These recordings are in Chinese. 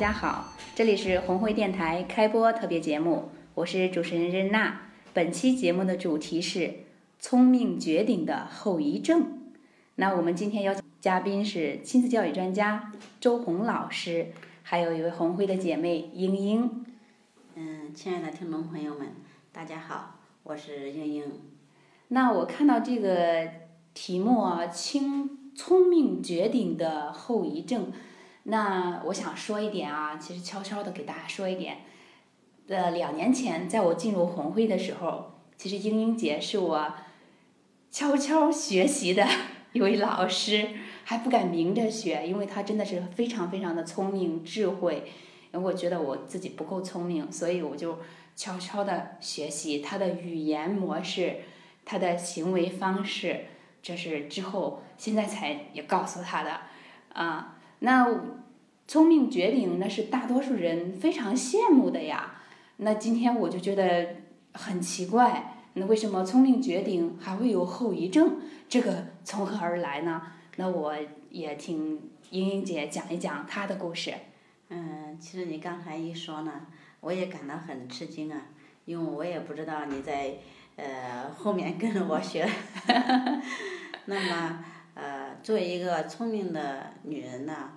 大家好，这里是红会电台开播特别节目，我是主持人任娜。本期节目的主题是聪明绝顶的后遗症。那我们今天邀请嘉宾是亲子教育专家周红老师，还有一位红会的姐妹英英。嗯，亲爱的听众朋友们，大家好，我是英英。那我看到这个题目啊，轻聪明绝顶的后遗症。那我想说一点啊，其实悄悄的给大家说一点。呃，两年前在我进入红会的时候，其实英英姐是我悄悄学习的一位老师，还不敢明着学，因为她真的是非常非常的聪明智慧。因为我觉得我自己不够聪明，所以我就悄悄的学习她的语言模式，她的行为方式，这是之后现在才也告诉她的啊。那聪明绝顶，那是大多数人非常羡慕的呀。那今天我就觉得很奇怪，那为什么聪明绝顶还会有后遗症？这个从何而来呢？那我也听英英姐讲一讲她的故事。嗯，其实你刚才一说呢，我也感到很吃惊啊，因为我也不知道你在呃后面跟着我学。那么呃，作为一个聪明的女人呢，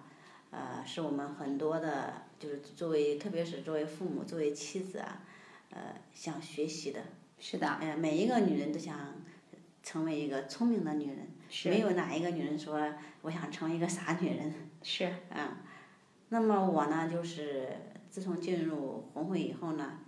呃，是我们很多的，就是作为特别是作为父母、作为妻子啊，呃，想学习的。是的。哎，每一个女人都想成为一个聪明的女人，没有哪一个女人说我想成为一个傻女人。是。嗯。那么我呢，就是自从进入红会以后呢，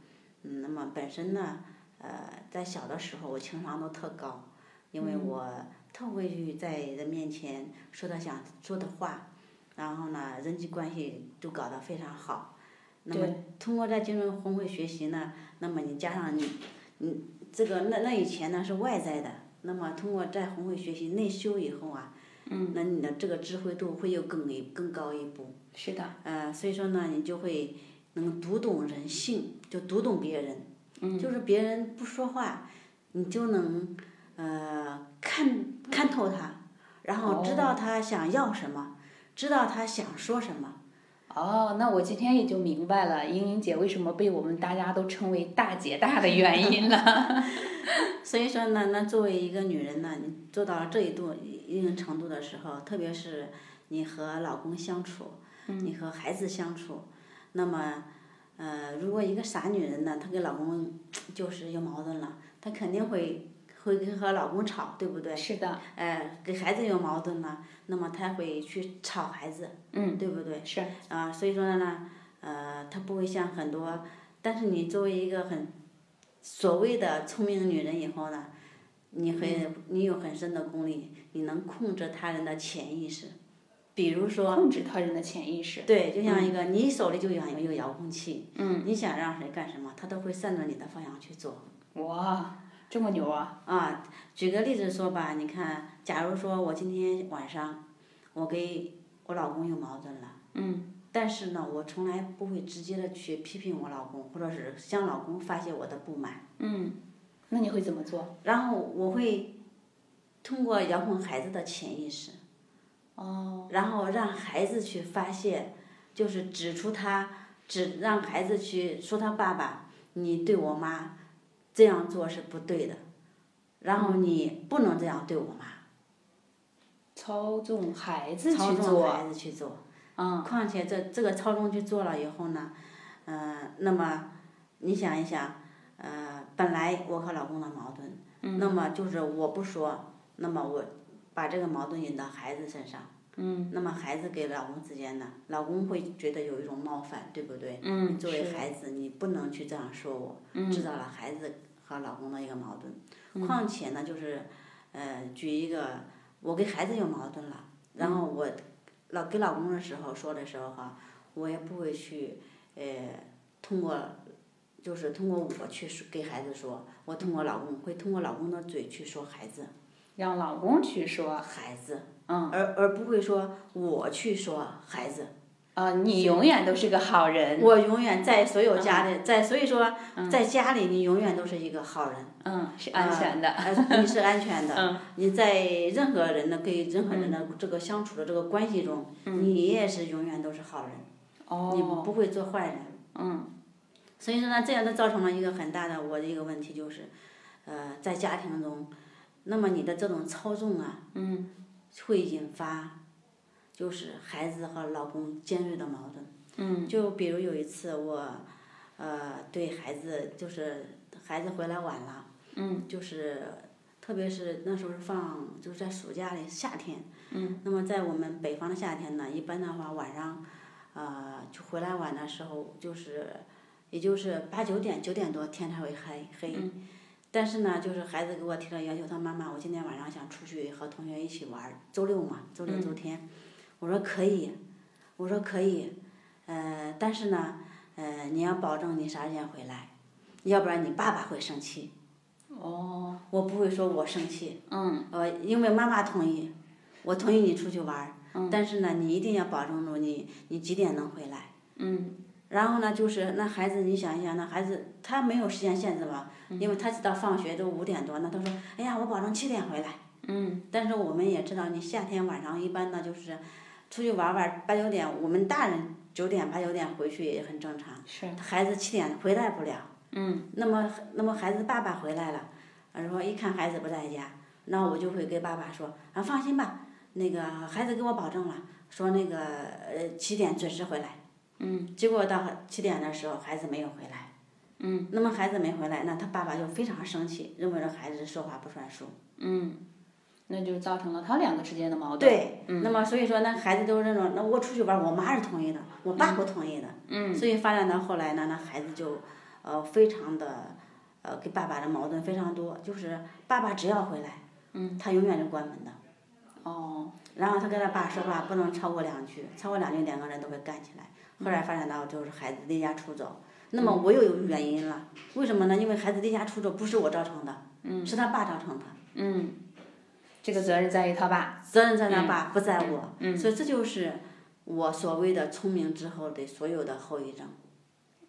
嗯，那么本身呢，呃，在小的时候我情商都特高，因为我特会去在人面前说他想说的话，然后呢，人际关系都搞得非常好。那么通过在金融红会学习呢，那么你加上你，你这个那那以前呢是外在的，那么通过在红会学习内修以后啊。嗯，那你的这个智慧度会又更一更高一步。是的。呃，所以说呢，你就会能读懂人性，就读懂别人。嗯。就是别人不说话，你就能呃看看透他，然后知道他想要什么，知道他想说什么。哦，那我今天也就明白了英英姐为什么被我们大家都称为大姐大的原因了。所以说呢，那作为一个女人呢，你做到了这一度一定程度的时候，特别是你和老公相处，你和孩子相处，那么呃，如果一个傻女人呢，她跟老公就是有矛盾了，她肯定会会跟和老公吵，对不对？是的。哎，跟孩子有矛盾了，那么他会去吵孩子，对不对？是。啊，所以说呢，呃，他不会像很多，但是你作为一个很。所谓的聪明女人以后呢，你很你有很深的功力，你能控制他人的潜意识，比如说控制他人的潜意识。对，就像一个你手里就有一个遥控器，你想让谁干什么，他都会顺着你的方向去做。哇，这么牛啊！啊，举个例子说吧，你看，假如说我今天晚上，我跟我老公有矛盾了。嗯。但是呢，我从来不会直接的去批评我老公，或者是向老公发泄我的不满。嗯，那你会怎么做？然后我会通过遥控孩子的潜意识。哦。然后让孩子去发泄，就是指出他，指让孩子去说他爸爸，你对我妈这样做是不对的，然后你不能这样对我妈。操纵孩子去做。操纵孩子去做。嗯，况且这这个操纵去做了以后呢，嗯，那么你想一想，呃，本来我和老公的矛盾，那么就是我不说，那么我把这个矛盾引到孩子身上，那么孩子跟老公之间呢，老公会觉得有一种冒犯，对不对？嗯，作为孩子，你不能去这样说我，制造了孩子和老公的一个矛盾。况且呢，就是，呃，举一个，我跟孩子有矛盾了，然后我。老给老公的时候说的时候哈，我也不会去呃通过，就是通过我去说给孩子说，我通过老公会通过老公的嘴去说孩子，让老公去说，孩子，嗯，而而不会说我去说孩子。啊，你永远都是个好人。我永远在所有家里，在所以说，在家里你永远都是一个好人。嗯，是安全的。呃，你是安全的。嗯。你在任何人的跟任何人的这个相处的这个关系中，你也是永远都是好人。哦。你不会做坏人。嗯。所以说呢，这样就造成了一个很大的我的一个问题，就是，呃，在家庭中，那么你的这种操纵啊，嗯，会引发。就是孩子和老公尖锐的矛盾。嗯。就比如有一次我，呃，对孩子就是孩子回来晚了。嗯。就是，特别是那时候是放就是在暑假里夏天。嗯。那么在我们北方的夏天呢，一般的话晚上，呃，就回来晚的时候，就是，也就是八九点九点多天才会黑黑。嗯。但是呢，就是孩子给我提了要求，他妈妈，我今天晚上想出去和同学一起玩儿，周六嘛，周六周天。我说可以，我说可以，呃，但是呢，呃，你要保证你啥时间回来，要不然你爸爸会生气。哦。我不会说我生气。嗯。呃，因为妈妈同意，我同意你出去玩儿。嗯。但是呢，你一定要保证住你，你几点能回来。嗯。然后呢，就是那孩子，你想一想，那孩子他没有时间限制吧，因为他知道放学都五点多，那他说，哎呀，我保证七点回来。嗯。但是我们也知道，你夏天晚上一般呢就是。出去玩玩，八九点，我们大人九点八九点回去也很正常。是。孩子七点回来不了。嗯。那么，那么孩子爸爸回来了，说一看孩子不在家，那我就会跟爸爸说，啊放心吧，那个孩子给我保证了，说那个呃七点准时回来。嗯。结果到七点的时候，孩子没有回来。嗯。那么孩子没回来，那他爸爸就非常生气，认为这孩子说话不算数。嗯。那就造成了他两个之间的矛盾。对，那么所以说，那孩子都是那种，那我出去玩，我妈是同意的，我爸不同意的。嗯。所以发展到后来呢，那孩子就，呃，非常的，呃，跟爸爸的矛盾非常多，就是爸爸只要回来，嗯，他永远是关门的。哦。然后他跟他爸说话不能超过两句，超过两句两个人都会干起来。后来发展到就是孩子离家出走，那么我又有原因了，为什么呢？因为孩子离家出走不是我造成的，是他爸造成的。嗯。这个责任在于他爸，责任在他爸，不在我。嗯。所以这就是我所谓的聪明之后的所有的后遗症。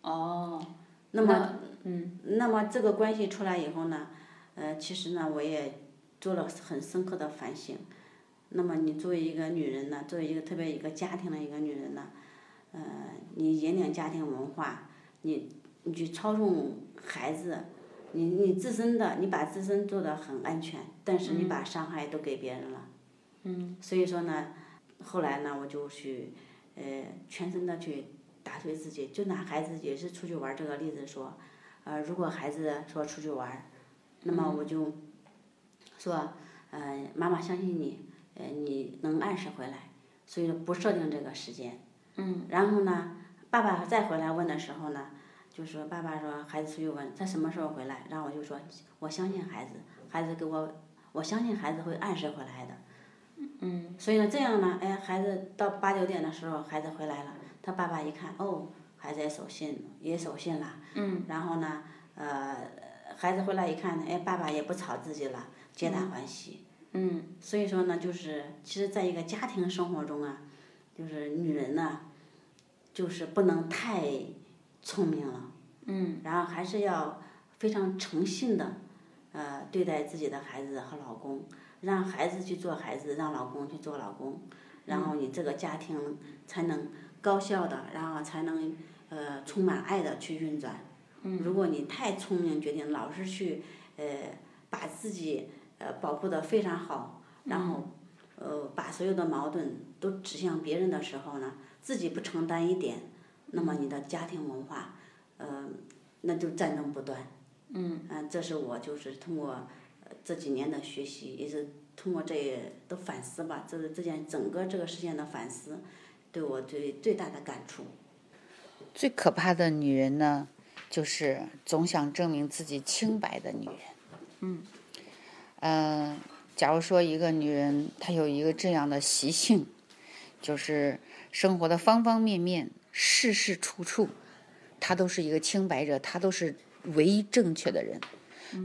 哦。那么，嗯。那么这个关系出来以后呢，呃，其实呢，我也做了很深刻的反省。那么你作为一个女人呢，作为一个特别一个家庭的一个女人呢，呃，你引领家庭文化，你你去操纵孩子。你你自身的，你把自身做的很安全，但是你把伤害都给别人了。嗯。所以说呢，后来呢，我就去，呃，全身的去打退自己。就拿孩子也是出去玩这个例子说，呃，如果孩子说出去玩，那么我就说，呃，妈妈相信你，呃，你能按时回来，所以说不设定这个时间。嗯。然后呢，爸爸再回来问的时候呢？就说爸爸说孩子出去问他什么时候回来，然后我就说我相信孩子，孩子给我我相信孩子会按时回来的。嗯。所以呢，这样呢，哎，孩子到八九点的时候，孩子回来了，他爸爸一看，哦，孩子也守信，也守信了。嗯。然后呢，呃，孩子回来一看，哎，爸爸也不吵自己了，皆大欢喜。嗯。所以说呢，就是其实在一个家庭生活中啊，就是女人呢，就是不能太。聪明了，嗯，然后还是要非常诚信的，呃，对待自己的孩子和老公，让孩子去做孩子，让老公去做老公，然后你这个家庭才能高效的，然后才能呃充满爱的去运转。嗯，如果你太聪明，决定老是去呃把自己呃保护的非常好，然后呃把所有的矛盾都指向别人的时候呢，自己不承担一点。那么你的家庭文化，呃，那就战争不断。嗯。嗯，这是我就是通过这几年的学习，也是通过这的反思吧，这是这件整个这个事件的反思，对我最最大的感触。最可怕的女人呢，就是总想证明自己清白的女人。嗯。嗯，假如说一个女人她有一个这样的习性。就是生活的方方面面、事事处处，他都是一个清白者，他都是唯一正确的人，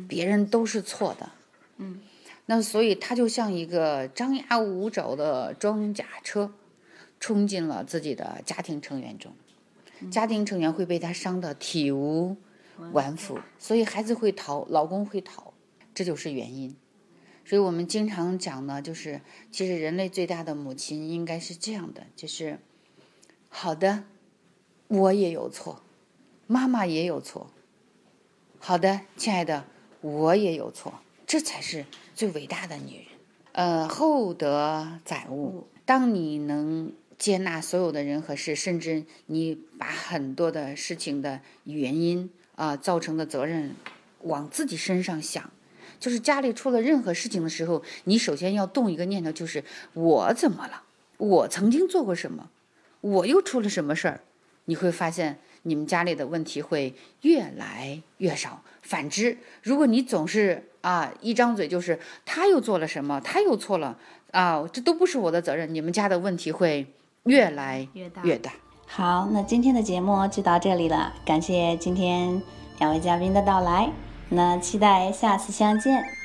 别人都是错的。嗯，那所以他就像一个张牙舞爪的装甲车，冲进了自己的家庭成员中，家庭成员会被他伤得体无完肤，所以孩子会逃，老公会逃，这就是原因。所以我们经常讲呢，就是其实人类最大的母亲应该是这样的，就是好的，我也有错，妈妈也有错。好的，亲爱的，我也有错，这才是最伟大的女人。呃，厚德载物，当你能接纳所有的人和事，甚至你把很多的事情的原因啊、造成的责任往自己身上想。就是家里出了任何事情的时候，你首先要动一个念头，就是我怎么了？我曾经做过什么？我又出了什么事儿？你会发现你们家里的问题会越来越少。反之，如果你总是啊一张嘴就是他又做了什么，他又错了啊，这都不是我的责任，你们家的问题会越来越大越大。好，那今天的节目就到这里了，感谢今天两位嘉宾的到来，那期待下次相见。